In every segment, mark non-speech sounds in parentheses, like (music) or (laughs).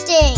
Sting。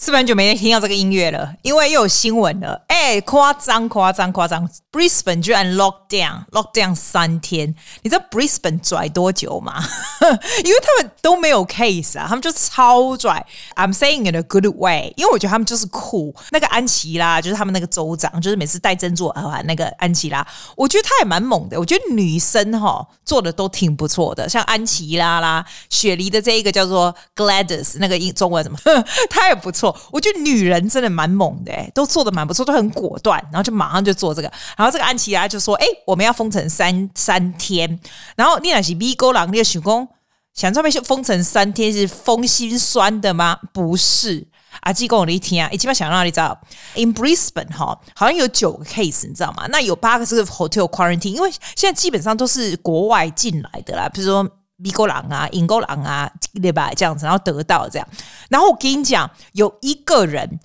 是不是很久没听到这个音乐了？因为又有新闻了。哎，夸张夸张夸张！Brisbane 居然 lock down，lock down 三天。你知道 Brisbane 拽多久吗？(laughs) 因为他们都没有 case 啊，他们就超拽。I'm saying in a good way，因为我觉得他们就是酷。那个安琪拉就是他们那个州长，就是每次戴珍珠耳环那个安琪拉，我觉得他也蛮猛的。我觉得女生哈做的都挺不错的，像安琪拉啦、雪梨的这一个叫做 Gladys，那个英中文怎么？(laughs) 他也不错。我觉得女人真的蛮猛的，都做的蛮不错，都很。果断，然后就马上就做这个。然后这个安琪拉就说：“哎，我们要封城三三天。”然后你那是咪勾狼，你的许工想这边封城三天是封心酸的吗？不是，阿基跟我一听啊，一起码想让你知道，in Brisbane 哈，好像有九个 case，你知道吗？那有八个是 hotel quarantine，因为现在基本上都是国外进来的啦，比如说咪勾狼啊、英勾狼啊，对吧？这样子，然后得到这样。然后我跟你讲，有一个人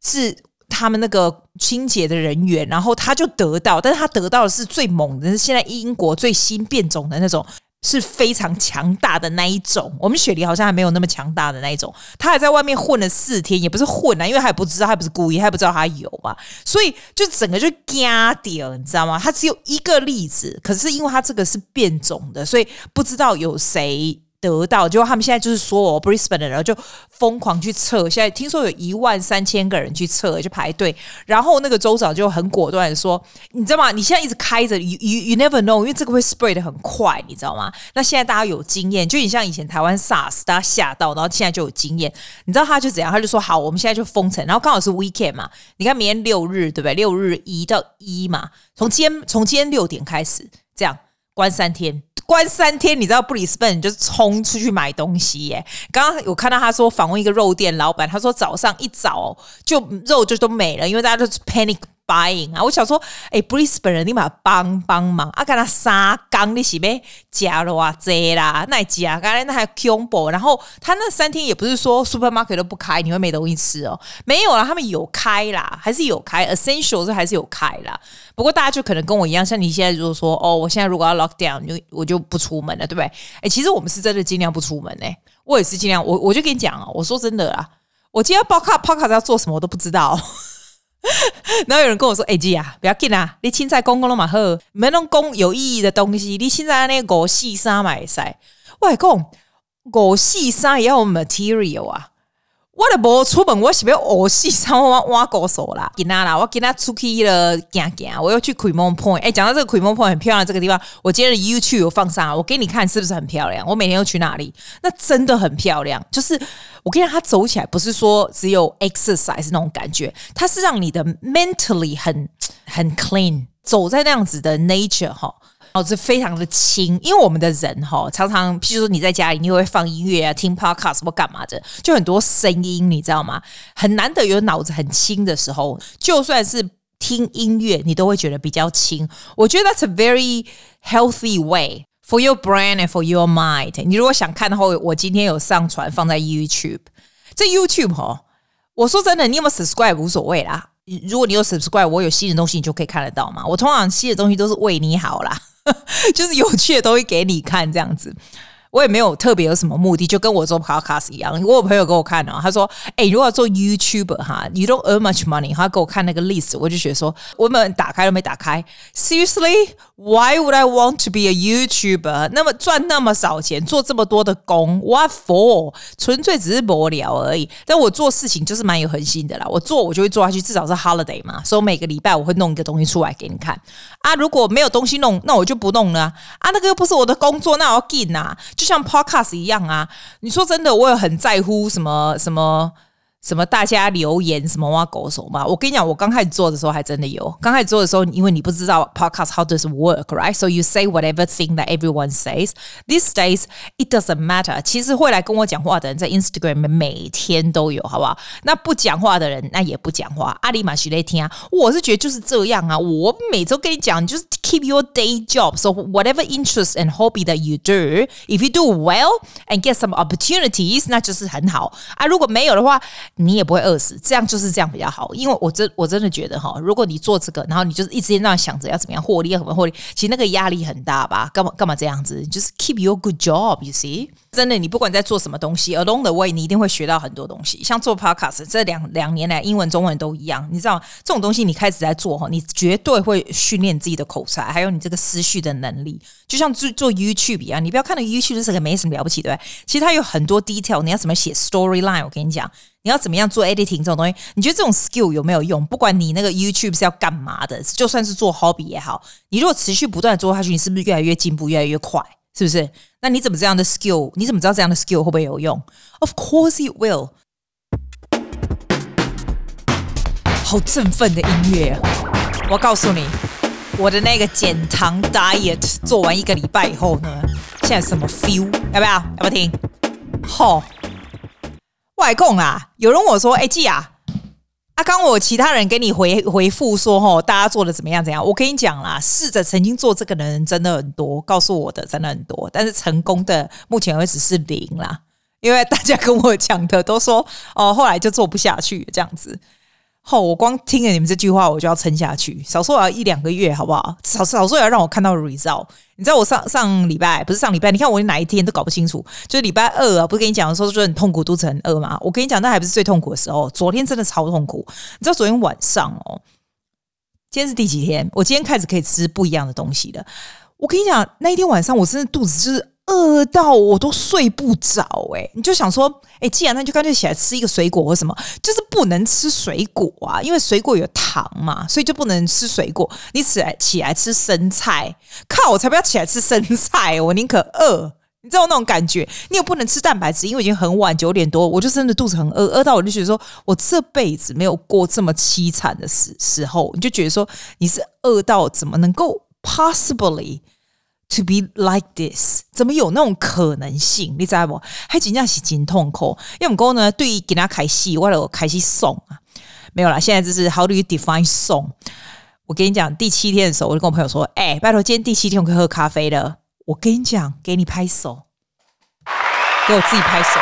是。他们那个清洁的人员，然后他就得到，但是他得到的是最猛的，是现在英国最新变种的那种，是非常强大的那一种。我们雪梨好像还没有那么强大的那一种。他还在外面混了四天，也不是混啊，因为他也不知道，他不是故意，他也不知道他有嘛，所以就整个就嘎掉，你知道吗？他只有一个例子，可是因为他这个是变种的，所以不知道有谁。得到，就他们现在就是说我 Brisbane 的人就疯狂去测，现在听说有一万三千个人去测，去排队。然后那个州长就很果断的说：“你知道吗？你现在一直开着，(laughs) you you never know，因为这个会 spread 的很快，你知道吗？那现在大家有经验，就你像以前台湾 SARS，大家吓到，然后现在就有经验。你知道他就怎样？他就说好，我们现在就封城，然后刚好是 weekend 嘛，你看明天六日对不对？六日一到一嘛，从今天从今天六点开始这样关三天。”关三天，你知道布里斯本就是冲出去买东西耶。刚刚有看到他说访问一个肉店老板，他说早上一早就肉就都没了，因为大家都是 panic。Buying 啊！我想说，哎，Brisbane 人，立马帮帮忙啊！跟他三缸你是要加了啊？这啦，那加刚才那还 combo，然后他那三天也不是说 supermarket 都不开，你会没东西吃哦。没有啦，他们有开啦，还是有开 essential 是还是有开啦。不过大家就可能跟我一样，像你现在如果说，哦，我现在如果要 lock down，就我就不出门了，对不对？哎，其实我们是真的尽量不出门哎，我也是尽量，我我就跟你讲啊，我说真的啦，我今天报卡 podcast 要做什么我都不知道。(laughs) 然后有人跟我说：“哎、姐啊，不要紧啊，你凊彩讲讲都嘛好，没弄讲有意义的东西。你凊彩安尼五四三买赛，我还讲五四三也要有 material 啊。”我都无出门，我是要学戏上 (laughs) 我挖高手啦。今天啦，我今天出去了，行行，我要去 Cremon Point。哎，讲到这个 Cremon Point 很漂亮，这个地方，我今天的 YouTube 有放上，我给你看是不是很漂亮？我每天都去那里，那真的很漂亮。就是我跟你讲，它走起来不是说只有 exercise 那种感觉，它是让你的 mentally 很很 clean，走在那样子的 nature 哈。脑子非常的轻，因为我们的人哈，常常譬如说你在家里，你会放音乐啊，听 podcast 或干嘛的，就很多声音，你知道吗？很难得有脑子很轻的时候，就算是听音乐，你都会觉得比较轻。我觉得 that's a very healthy way for your brain and for your mind。你如果想看的话，我今天有上传放在 YouTube。这 YouTube 哈，我说真的，你有没有 subscribe 无所谓啦。如果你有 subscribe，我有新的东西，你就可以看得到嘛。我通常新的东西都是为你好啦。(laughs) 就是有趣的东西给你看，这样子。我也没有特别有什么目的，就跟我做 podcast 一样。我有朋友给我看哦，他说：“哎、如果要做 YouTuber 哈，you don't earn much money。”他给我看那个 list，我就觉得说，我们打开都没打开。Seriously，why would I want to be a YouTuber？那么赚那么少钱，做这么多的工，what for？纯粹只是无聊而已。但我做事情就是蛮有恒心的啦。我做我就会做下去，至少是 holiday 嘛。所以每个礼拜我会弄一个东西出来给你看啊。如果没有东西弄，那我就不弄了啊。那个又不是我的工作，那我要紧呐。就像 Podcast 一样啊，你说真的，我也很在乎什么什么。什么大家留言什么挖狗手嘛？我跟你讲，我刚开始做的时候还真的有。刚开始做的时候，因为你不知道 podcast how does work, right? So you say whatever thing that everyone says. These days, it doesn't matter. 其实会来跟我讲话的人，在 Instagram 每天都有，好不好？那不讲话的人，那也不讲话。阿里马徐雷听啊，我是觉得就是这样啊。我每周跟你讲，就是 keep your day job. So whatever interest and hobby that you do, if you do well and get some opportunities，那就是很好啊。如果没有的话，你也不会饿死。这样就是这样比较好，因为我真我真的觉得哈，如果你做这个，然后你就是一直这样想着要怎么样获利，要怎么获利，其实那个压力很大吧？干嘛干嘛这样子？就是 keep your good job，you see。真的，你不管在做什么东西，along the way，你一定会学到很多东西。像做 podcast，这两两年来，英文、中文都一样。你知道这种东西，你开始在做哈，你绝对会训练自己的口才，还有你这个思绪的能力。就像做做 YouTube 一样，你不要看到 YouTube 是个没什么了不起，对不对？其实它有很多 detail，你要怎么写 storyline，我跟你讲，你要怎么样做 editing 这种东西，你觉得这种 skill 有没有用？不管你那个 YouTube 是要干嘛的，就算是做 hobby 也好，你如果持续不断做下去，你是不是越来越进步，越来越快？是不是？那你怎么这样的 skill？你怎么知道这样的 skill 会不会有用？Of course it will。好振奋的音乐啊！我告诉你，我的那个减糖 diet 做完一个礼拜以后呢，现在什么 feel？要不要？要不要听？吼！外控啊，有人我说：“哎，季啊。”啊，刚我其他人给你回回复说，吼，大家做的怎么样？怎样？我跟你讲啦，试着曾经做这个的人真的很多，告诉我的真的很多，但是成功的目前为止是零啦，因为大家跟我讲的都说，哦，后来就做不下去这样子。好，我光听了你们这句话，我就要撑下去。少说我要一两个月，好不好？少少说也要让我看到 result。你知道我上上礼拜不是上礼拜？你看我哪一天都搞不清楚。就是礼拜二啊，不是跟你讲的时候说很痛苦，肚子很饿吗？我跟你讲，那还不是最痛苦的时候。昨天真的超痛苦。你知道昨天晚上哦，今天是第几天？我今天开始可以吃不一样的东西了。我跟你讲，那一天晚上我真的肚子就是。饿到我都睡不着哎，你就想说，哎，既然那就干脆起来吃一个水果或什么，就是不能吃水果啊，因为水果有糖嘛，所以就不能吃水果。你起来起来吃生菜，靠，我才不要起来吃生菜，我宁可饿。你知道那种感觉？你又不能吃蛋白质，因为已经很晚九点多，我就真的肚子很饿，饿到我就觉得说我这辈子没有过这么凄惨的时时候，你就觉得说你是饿到怎么能够 possibly。To be like this，怎么有那种可能性？你知道不？还真正是真痛苦。因为我们讲呢，对于给他开戏，我了开始送啊，没有啦。现在就是 How do you define 送？我跟你讲，第七天的时候，我就跟我朋友说：“哎、拜托，今天第七天我可以喝咖啡了。”我跟你讲，给你拍手，给我自己拍手。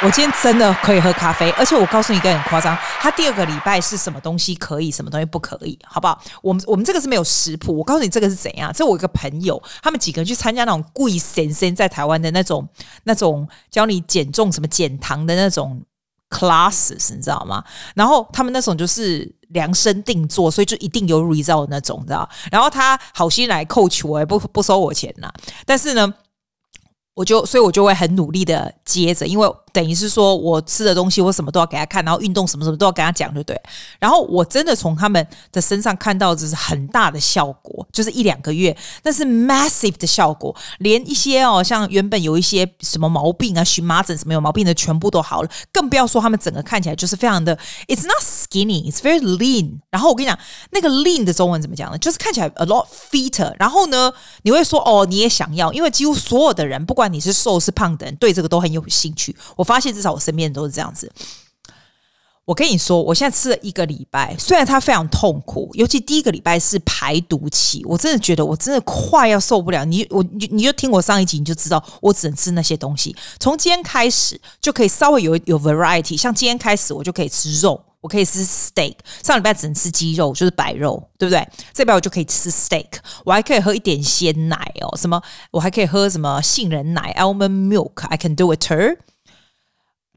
我今天真的可以喝咖啡，而且我告诉你一个很夸张，他第二个礼拜是什么东西可以，什么东西不可以，好不好？我们我们这个是没有食谱，我告诉你这个是怎样。这我一个朋友，他们几个人去参加那种贵先生在台湾的那种那种教你减重、什么减糖的那种 classes，你知道吗？然后他们那种就是量身定做，所以就一定有 result 那种，你知道？然后他好心来 coach 我，也不不收我钱呐，但是呢。我就，所以我就会很努力的接着，因为等于是说我吃的东西，我什么都要给他看，然后运动什么什么都要跟他讲，对不对？然后我真的从他们的身上看到就是很大的效果，就是一两个月，但是 massive 的效果，连一些哦，像原本有一些什么毛病啊、荨麻疹什么有毛病的，全部都好了，更不要说他们整个看起来就是非常的，it's not skinny, it's very lean。然后我跟你讲，那个 lean 的中文怎么讲呢？就是看起来 a lot fitter。然后呢，你会说哦，你也想要，因为几乎所有的人不管。你是瘦是胖的人，对这个都很有兴趣。我发现至少我身边都是这样子。我跟你说，我现在吃了一个礼拜，虽然它非常痛苦，尤其第一个礼拜是排毒期，我真的觉得我真的快要受不了。你我你你就听我上一集，你就知道我只能吃那些东西。从今天开始就可以稍微有有 variety，像今天开始我就可以吃肉。我可以吃 steak，上礼拜只能吃鸡肉，就是白肉，对不对？这礼拜我就可以吃 steak，我还可以喝一点鲜奶哦，什么？我还可以喝什么杏仁奶 （almond milk）？I can do it too。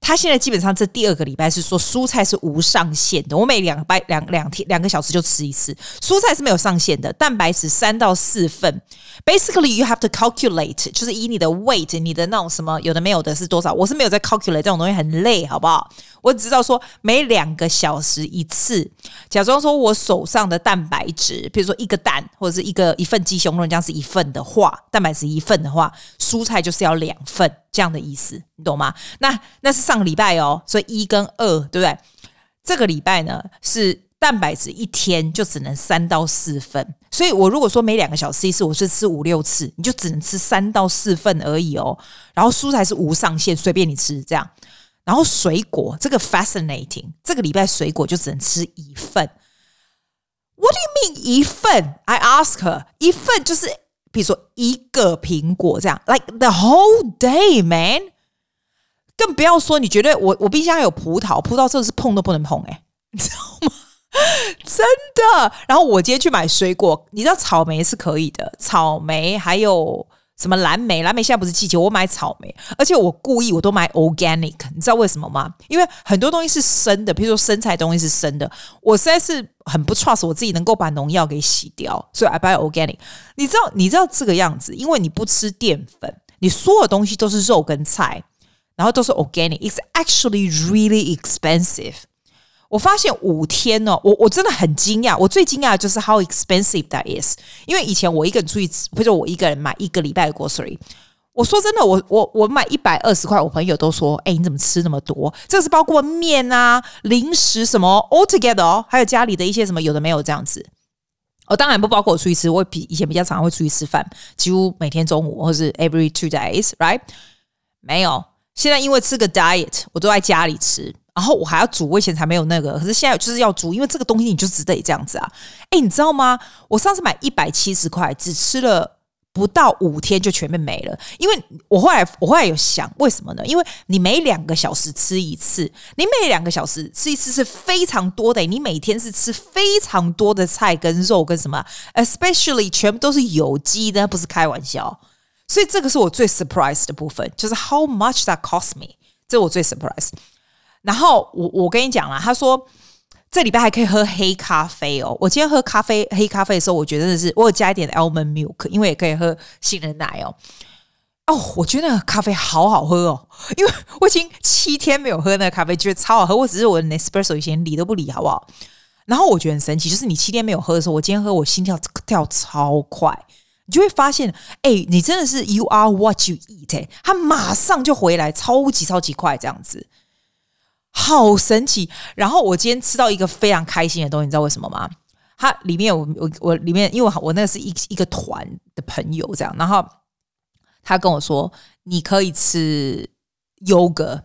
他现在基本上这第二个礼拜是说蔬菜是无上限的，我每两个拜两两天两个小时就吃一次，蔬菜是没有上限的，蛋白质三到四份。Basically you have to calculate，就是以你的 weight，你的那种什么有的没有的是多少，我是没有在 calculate 这种东西很累，好不好？我只知道说每两个小时一次，假装说我手上的蛋白质，比如说一个蛋或者是一个一份鸡胸肉这样是一份的话，蛋白质一份的话，蔬菜就是要两份。这样的意思，你懂吗？那那是上个礼拜哦，所以一跟二，对不对？这个礼拜呢是蛋白质一天就只能三到四份，所以我如果说每两个小时一次，我是吃五六次，你就只能吃三到四份而已哦。然后蔬菜是无上限，随便你吃这样。然后水果这个 fascinating，这个礼拜水果就只能吃一份。What do you mean 一份？I ask her，一份就是。比如说一个苹果这样，like the whole day, man，更不要说你觉得我我冰箱有葡萄，葡萄真的是碰都不能碰哎、(laughs) 你知道吗？真的。然后我今天去买水果，你知道草莓是可以的，草莓还有。什么蓝莓？蓝莓现在不是季节，我买草莓，而且我故意我都买 organic，你知道为什么吗？因为很多东西是生的，比如说生菜东西是生的，我实在是很不 trust 我自己能够把农药给洗掉，所以 I buy organic。你知道，你知道这个样子，因为你不吃淀粉，你所有东西都是肉跟菜，然后都是 organic，it's actually really expensive。我发现五天哦，我我真的很惊讶。我最惊讶的就是 how expensive that is。因为以前我一个人出去，或者我一个人买一个礼拜的 grocery。我说真的，我我我买一百二十块，我朋友都说：“哎，你怎么吃那么多？”这是包括面啊、零食什么 all together 哦，还有家里的一些什么有的没有这样子。哦，当然不包括我出去吃，我比以前比较常会出去吃饭，几乎每天中午或是 every two days，right？没有，现在因为吃个 diet，我都在家里吃。然后我还要煮，我以前才没有那个，可是现在就是要煮，因为这个东西你就只得这样子啊！哎，你知道吗？我上次买一百七十块，只吃了不到五天就全面没了。因为我后来我后来有想，为什么呢？因为你每两个小时吃一次，你每两个小时吃一次是非常多的。你每天是吃非常多的菜跟肉跟什么，especially 全部都是有机的，不是开玩笑。所以这个是我最 surprise 的部分，就是 how much that cost me，这我最 surprise。然后我我跟你讲啦，他说这礼拜还可以喝黑咖啡哦。我今天喝咖啡黑咖啡的时候，我觉得是我有加一点 almond milk，因为也可以喝杏仁奶哦。哦，我觉得那个咖啡好好喝哦，因为我已经七天没有喝那个咖啡，觉得超好喝。我只是我的 espresso 以前理都不理，好不好？然后我觉得很神奇，就是你七天没有喝的时候，我今天喝，我心跳跳超快，你就会发现，哎，你真的是 you are what you eat，哎，它马上就回来，超级超级快这样子。好神奇！然后我今天吃到一个非常开心的东西，你知道为什么吗？它里面我我我里面，因为我我那个是一一个团的朋友这样，然后他跟我说，你可以吃优格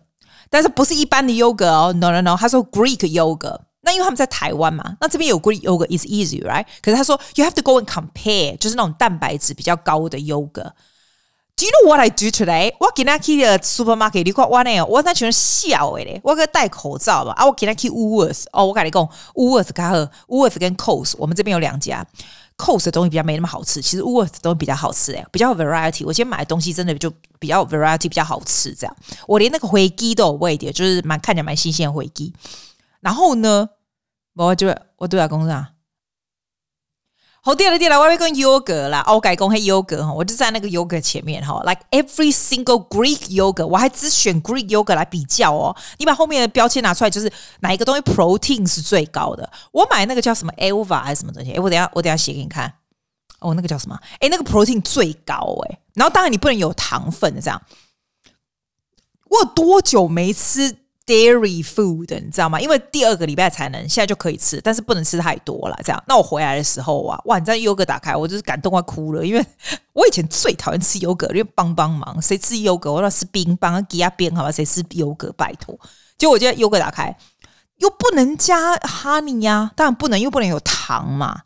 但是不是一般的优格哦，no no no，他说 Greek 优格。那因为他们在台湾嘛，那这边有 Greek yogurt is easy right？可是他说 you have to go and compare，就是那种蛋白质比较高的 yogurt。Do you know what I do today？我今天去了 supermarket，你看我呢，我那全笑诶嘞，我个戴口罩嘛。啊，我今天去 Woolworths，哦，我跟你讲，Woolworths 卡好，Woolworths 跟 Coles，我们这边有两家，Coles 的东西比较没那么好吃，其实 Woolworths 东西比较好吃诶，比较 variety。我今天买的东西真的就比较 variety，比较好吃这样。我连那个回鸡都有味的，就是蛮看起来蛮新鲜的回鸡。然后呢，我就我对外公上。好，对了对了，我要跟优格啦，我改工黑优格哈，我就在那个优格前面哈，like every single Greek yogurt，我还只选 Greek yogurt 来比较哦。你把后面的标签拿出来，就是哪一个东西 protein 是最高的？我买那个叫什么 Elva 还是什么东西？哎，我等下我等下写给你看。哦，那个叫什么？哎，那个 protein 最高哎。然后当然你不能有糖分的这样。我有多久没吃？Dairy food，你知道吗？因为第二个礼拜才能，现在就可以吃，但是不能吃太多了。这样，那我回来的时候啊，哇！你知道优格打开，我就是感动快哭了，因为我以前最讨厌吃优格，因为帮帮忙，谁吃优格？我要吃冰棒，给他冰好吧？谁吃优格？拜托！就我觉得优格打开又不能加 honey 呀、啊，当然不能，又不能有糖嘛。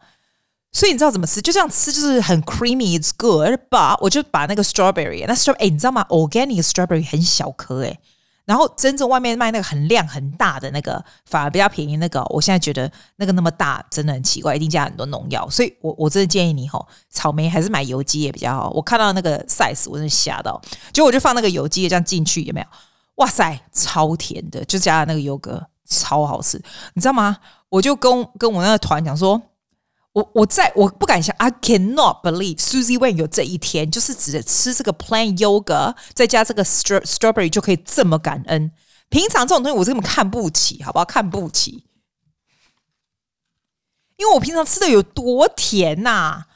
所以你知道怎么吃？就这样吃，就是很 creamy，it's good。But 我就把那个 strawberry，那 strawberry，你知道吗？Organic strawberry 很小颗，诶。然后真正外面卖那个很亮很大的那个反而比较便宜，那个我现在觉得那个那么大真的很奇怪，一定加很多农药，所以我我真的建议你吼，草莓还是买有机也比较好。我看到那个 size 我真的吓到，结果我就放那个有机的这样进去，有没有？哇塞，超甜的，就加了那个优格，超好吃，你知道吗？我就跟跟我那个团讲说。我我在我不敢想，I cannot believe Susie Wayne 有这一天，就是只吃这个 plain yogurt，再加这个 strawberry 就可以这么感恩。平常这种东西我根本看不起，好不好？看不起，因为我平常吃的有多甜呐、啊，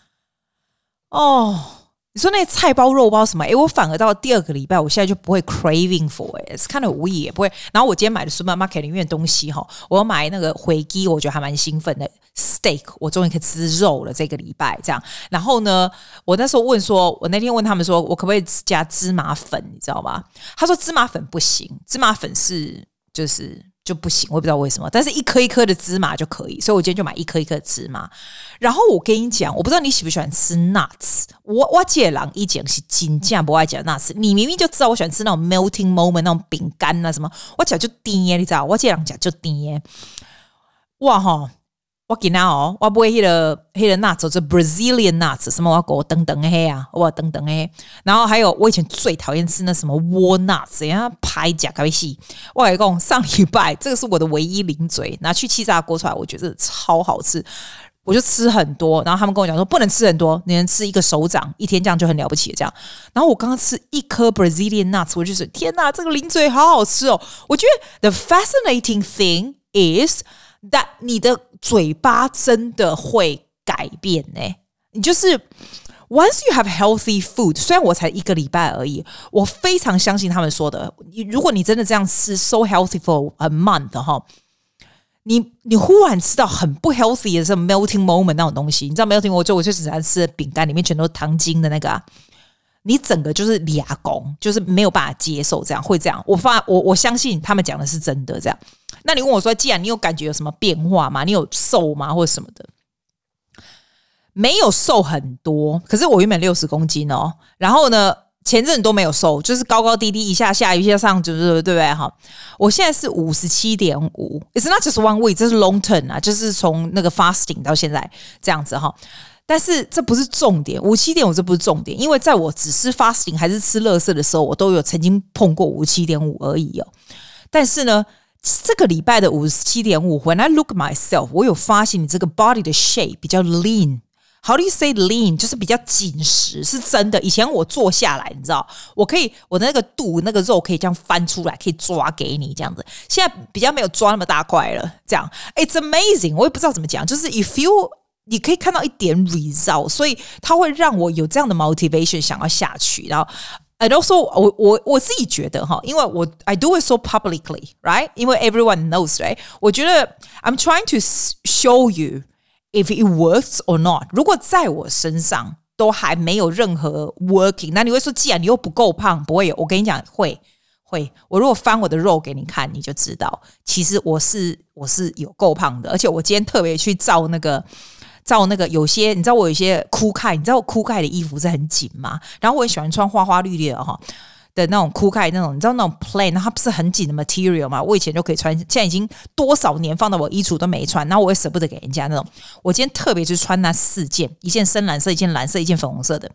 哦。你说那菜包肉包什么？诶，我反而到第二个礼拜，我现在就不会 craving for it，看了无意也不会。然后我今天买的 supermarket 里面的东西哈，我要买那个回鸡，我觉得还蛮兴奋的。steak，我终于可以吃肉了，这个礼拜这样。然后呢，我那时候问说，我那天问他们说，我可不可以加芝麻粉？你知道吗？他说芝麻粉不行，芝麻粉是就是就不行，我也不知道为什么。但是一颗一颗的芝麻就可以，所以我今天就买一颗一颗的芝麻。然后我跟你讲，我不知道你喜不喜欢吃 nuts。我我姐郎一讲是金价不爱讲 nuts。你明明就知道我喜欢吃那种 melting moment 那种饼干啊什么，我讲就甜，你知道？我姐郎讲就甜。哇哈！我给他哦，我不会迄个迄个 nuts，就 Brazilian nuts，什么我给我等等嘿啊，我等等嘿。然后还有我以前最讨厌吃那什么 walnuts，人家拍假咖啡西。我跟你讲，上礼拜 (laughs) 这个是我的唯一零嘴，拿去气炸锅出来，我觉得超好吃，我就吃很多。然后他们跟我讲说，不能吃很多，你能吃一个手掌，一天这样就很了不起这样。然后我刚刚吃一颗 Brazilian nuts，我就是天哪，这个零嘴好好吃哦。我觉得 the fascinating thing is。但你的嘴巴真的会改变呢？你就是 once you have healthy food，虽然我才一个礼拜而已，我非常相信他们说的。你如果你真的这样吃 so healthy for a month 哈，你你忽然吃到很不 healthy 的这种 melting moment 那种东西，你知道 melting？我就我就只爱吃的饼干里面全都是糖精的那个，你整个就是牙拱，就是没有办法接受这样会这样。我发我我相信他们讲的是真的这样。那你问我说，既然你有感觉有什么变化吗？你有瘦吗，或者什么的？没有瘦很多，可是我原本六十公斤哦，然后呢，前阵都没有瘦，就是高高低低，一下下一下上，就是对不对？哈，我现在是五十七点五，It's not just one week，这是 long term 啊，就是从那个 fasting 到现在这样子哈。但是这不是重点，五七点五这不是重点，因为在我只是 fasting 还是吃乐色的时候，我都有曾经碰过五七点五而已哦。但是呢。这个礼拜的五十七点五，When I look myself，我有发现你这个 body 的 shape 比较 lean。How do you say lean？就是比较紧实，是真的。以前我坐下来，你知道，我可以我的那个肚那个肉可以这样翻出来，可以抓给你这样子。现在比较没有抓那么大块了，这样。It's amazing，我也不知道怎么讲，就是 if you 你可以看到一点 result，所以它会让我有这样的 motivation 想要下去，然后。And also，我我我自己觉得哈，因为我 I do it so publicly，right？因为 everyone knows，right？我觉得 I'm trying to show you if it works or not。如果在我身上都还没有任何 working，那你会说，既然你又不够胖，不会有。我跟你讲，会会。我如果翻我的肉给你看，你就知道，其实我是我是有够胖的，而且我今天特别去照那个。照那个有些，你知道我有些酷盖，你知道我酷盖的衣服是很紧吗？然后我也喜欢穿花花绿绿的哈的那种酷盖那种，你知道那种 plain，它不是很紧的 material 吗？我以前就可以穿，现在已经多少年放到我衣橱都没穿，然后我也舍不得给人家那种。我今天特别是穿那四件，一件深蓝色，一件蓝色，一件粉红色的，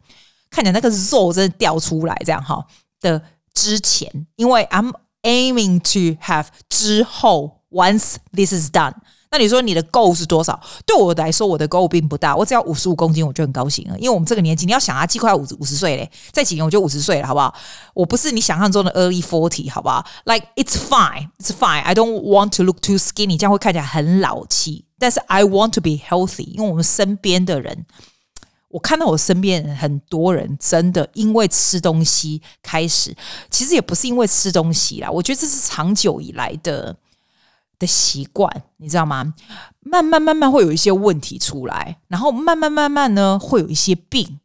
看起来那个肉真的掉出来这样哈的之前，因为 I'm aiming to have 之后 once this is done。那你说你的 goal 是多少？对我来说，我的 goal 并不大，我只要五十五公斤，我就很高兴了。因为我们这个年纪，你要想啊，几快五五十岁嘞，再几年我就五十岁了，好不好？我不是你想象中的 early forty，好不好？Like it's fine, it's fine. I don't want to look too skinny，这样会看起来很老气。但是 I want to be healthy，因为我们身边的人，我看到我身边很多人真的因为吃东西开始，其实也不是因为吃东西啦，我觉得这是长久以来的。的习惯，你知道吗？慢慢慢慢会有一些问题出来，然后慢慢慢慢呢会有一些病。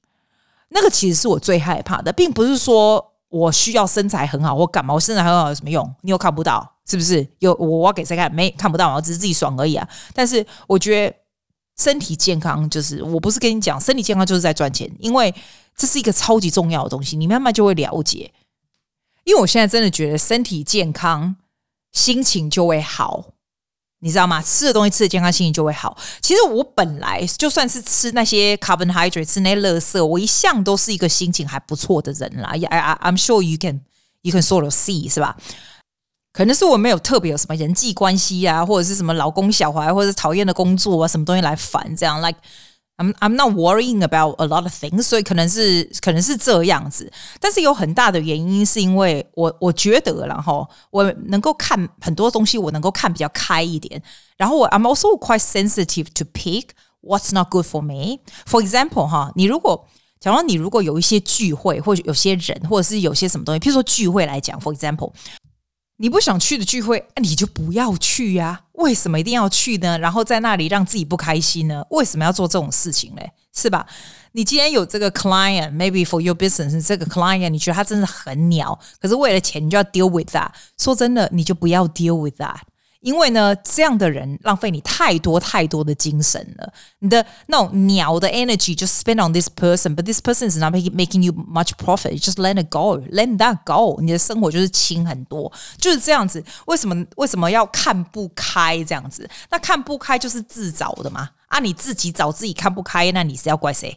那个其实是我最害怕的，并不是说我需要身材很好或干嘛，我身材很好有什么用？你又看不到，是不是？有我我要给谁看？没看不到，我只是自己爽而已啊。但是我觉得身体健康就是，我不是跟你讲身体健康就是在赚钱，因为这是一个超级重要的东西，你慢慢就会了解。因为我现在真的觉得身体健康。心情就会好，你知道吗？吃的东西吃的健康，心情就会好。其实我本来就算是吃那些 carbohydrate，吃那些垃圾，我一向都是一个心情还不错的人啦。I, I, I'm sure you can you can sort of see 是吧？可能是我没有特别有什么人际关系啊，或者是什么老公小孩，或者是讨厌的工作啊，什么东西来烦这样，like。I'm I'm not worrying about a lot of things，所以可能是可能是这样子，但是有很大的原因是因为我我觉得，然后我能够看很多东西，我能够看比较开一点，然后我 I'm also quite sensitive to pick what's not good for me. For example，哈，你如果假如你如果有一些聚会，或者有些人，或者是有些什么东西，譬如说聚会来讲，For example。你不想去的聚会，那你就不要去呀。为什么一定要去呢？然后在那里让自己不开心呢？为什么要做这种事情嘞？是吧？你既然有这个 client，maybe for your business，这个 client 你觉得他真的很鸟，可是为了钱你就要 deal with that。说真的，你就不要 deal with that。因为呢，这样的人浪费你太多太多的精神了。你的那种鸟的 energy 就 spend on this person，but this person is not making making you much profit. Just let it go, let that go。你的生活就是轻很多，就是这样子。为什么为什么要看不开这样子？那看不开就是自找的嘛。啊，你自己找自己看不开，那你是要怪谁？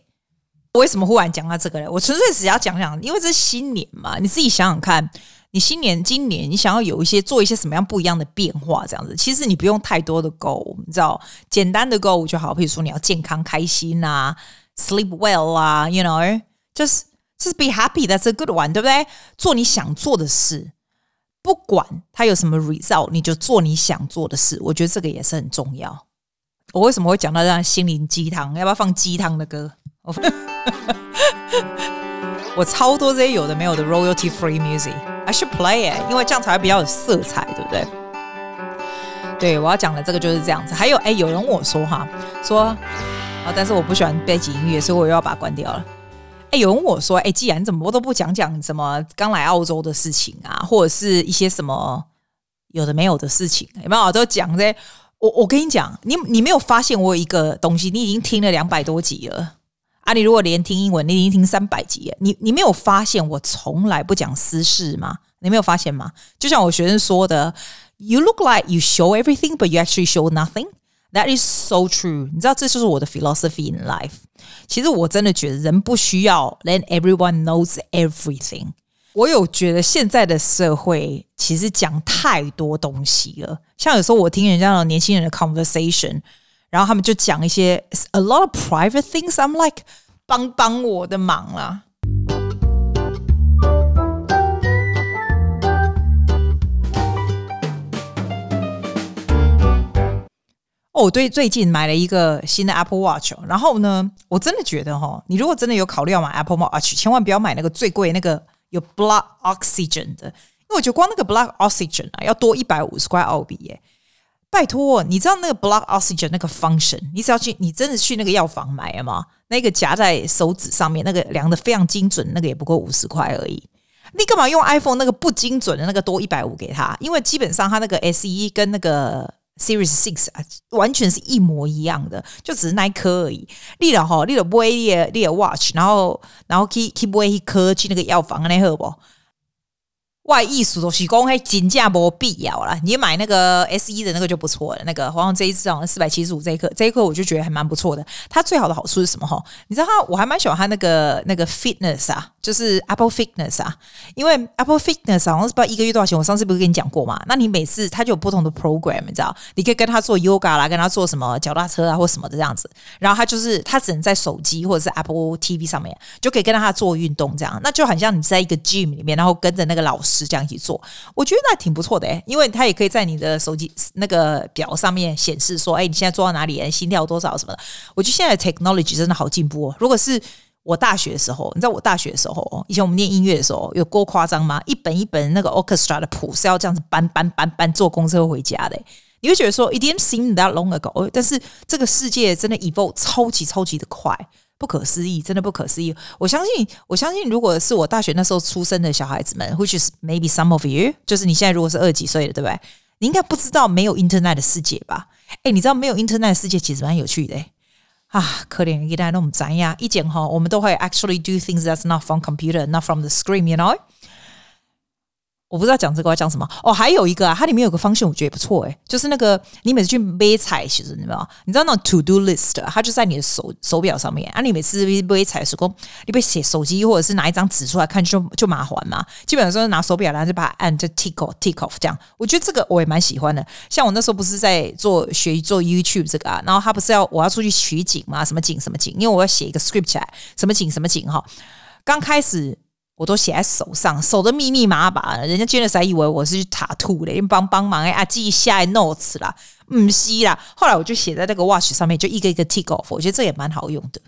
我为什么忽然讲到这个呢？我纯粹只要讲讲，因为这是新年嘛，你自己想想看。你新年今年你想要有一些做一些什么样不一样的变化，这样子其实你不用太多的 goal，你知道，简单的 goal 就好。比如说你要健康开心啊，sleep well 啊，you know，就是就是 be happy，that's a good one，对不对？做你想做的事，不管它有什么 result，你就做你想做的事。我觉得这个也是很重要。我为什么会讲到这样心灵鸡汤？要不要放鸡汤的歌？我超多这些有的没有的 royalty free music，I should play it，因为这样才会比较有色彩，对不对？对，我要讲的这个就是这样子。还有，哎，有人问我说哈，说啊，但是我不喜欢背景音乐，所以我又要把它关掉了。哎，有人问我说，哎，既然怎么都不讲讲什么刚来澳洲的事情啊，或者是一些什么有的没有的事情，有没有都讲这？我我跟你讲，你你没有发现我有一个东西，你已经听了两百多集了。啊，你如果连听英文，你已经听三百集，你你没有发现我从来不讲私事吗？你没有发现吗？就像我学生说的，You look like you show everything, but you actually show nothing. That is so true. 你知道这就是我的 philosophy in life。其实我真的觉得人不需要 let everyone knows everything。我有觉得现在的社会其实讲太多东西了，像有时候我听人家的年轻人的 conversation。然后他们就讲一些 a lot of private things. I'm like，帮帮我的忙啦。哦，对，最近买了一个新的 Apple Watch，然后呢，我真的觉得哈，你如果真的有考虑要买 Apple Watch，千万不要买那个最贵那个有 Blood Oxygen 的，因为我觉得光那个 Blood Oxygen 啊，要多一百五十块澳币耶。拜托，你知道那个 blood oxygen 那个 function？你只要去，你真的去那个药房买了吗？那个夹在手指上面，那个量的非常精准，那个也不过五十块而已。你干嘛用 iPhone 那个不精准的那个多一百五给他？因为基本上他那个 SE 跟那个 Series Six 啊，完全是一模一样的，就只是那一颗而已。你了哈，你了买你的你的 watch，然后然后去去买一颗去那个药房那好不？外艺术都是公开金价没必要啦，你买那个 S E 的那个就不错了。那个好像这一次好像四百七十五这一颗，这一颗我就觉得还蛮不错的。它最好的好处是什么哈？你知道它，我还蛮喜欢它那个那个 Fitness 啊，就是 Apple Fitness 啊。因为 Apple Fitness 好像是不知道一个月多少钱，我上次不是跟你讲过嘛？那你每次它就有不同的 program，你知道，你可以跟他做 Yoga 啦，跟他做什么脚踏车啊或什么的这样子。然后它就是它只能在手机或者是 Apple TV 上面就可以跟他做运动这样，那就很像你在一个 gym 里面，然后跟着那个老师。是这样一起做，我觉得那挺不错的诶，因为它也可以在你的手机那个表上面显示说，哎，你现在做到哪里，心跳多少什么的。我觉得现在 technology 真的好进步哦。如果是我大学的时候，你知道我大学的时候，以前我们念音乐的时候，有多夸张吗？一本一本那个 orchestra 的谱是要这样子搬搬搬搬坐公车回家的。你会觉得说，it didn't see that long ago，但是这个世界真的 evolve 超级超级的快。不可思议，真的不可思议。我相信，我相信，如果是我大学那时候出生的小孩子们，which is maybe some of you，就是你现在如果是二十几岁的，对不对？你应该不知道没有 internet 的世界吧？哎，你知道没有 internet 的世界其实蛮有趣的啊！可怜一代那么宅呀，一讲哈，我们都会 actually do things that's not from computer, not from the screen，you know。我不知道讲这个要讲什么哦，还有一个啊，它里面有个方向，我觉得也不错诶，就是那个你每次去买菜，其实你知道？你知道那种 to do list，它就在你的手手表上面啊。你每次买菜的时候，你被写手机或者是拿一张纸出来看就，就就麻烦嘛。基本上说拿手表，然后就把它按就 tick off tick off 这样。我觉得这个我也蛮喜欢的。像我那时候不是在做学做 YouTube 这个啊，然后他不是要我要出去取景嘛，什么景什么景，因为我要写一个 script 起来，什么景什么景哈。刚开始。我都写在手上，手的密密麻麻的，人家捐的时候还以为我是去塔兔的，帮帮忙哎啊，记下来 notes 啦，唔是啦。后来我就写在那个 watch 上面，就一个一个 tick off，我觉得这也蛮好用的，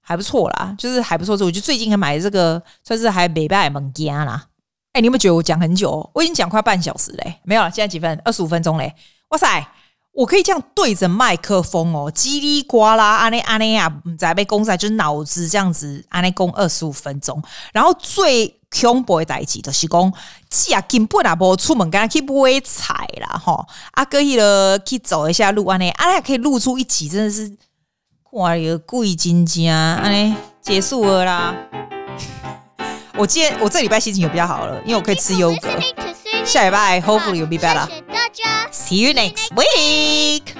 还不错啦，就是还不错。我觉得最近还买这个，算是还没败猛家啦。哎，你有没有觉得我讲很久？我已经讲快半小时嘞，没有了，现在几分？二十五分钟嘞。哇塞！我可以这样对着麦克风哦，叽里呱啦，阿内阿内亚在被攻在，就是脑子这样子，阿内攻二十五分钟。然后最恐怖的代志就是讲，既啊根本啊无出门，跟他去买菜啦，吼，啊哥去了去走一下路，安内阿内可以录出一集，真的是哇，有贵金家，安尼结束了啦。我今天我这礼拜心情有比较好了，因为我可以吃优格。Bye. Hopefully, you'll be better. See you next week.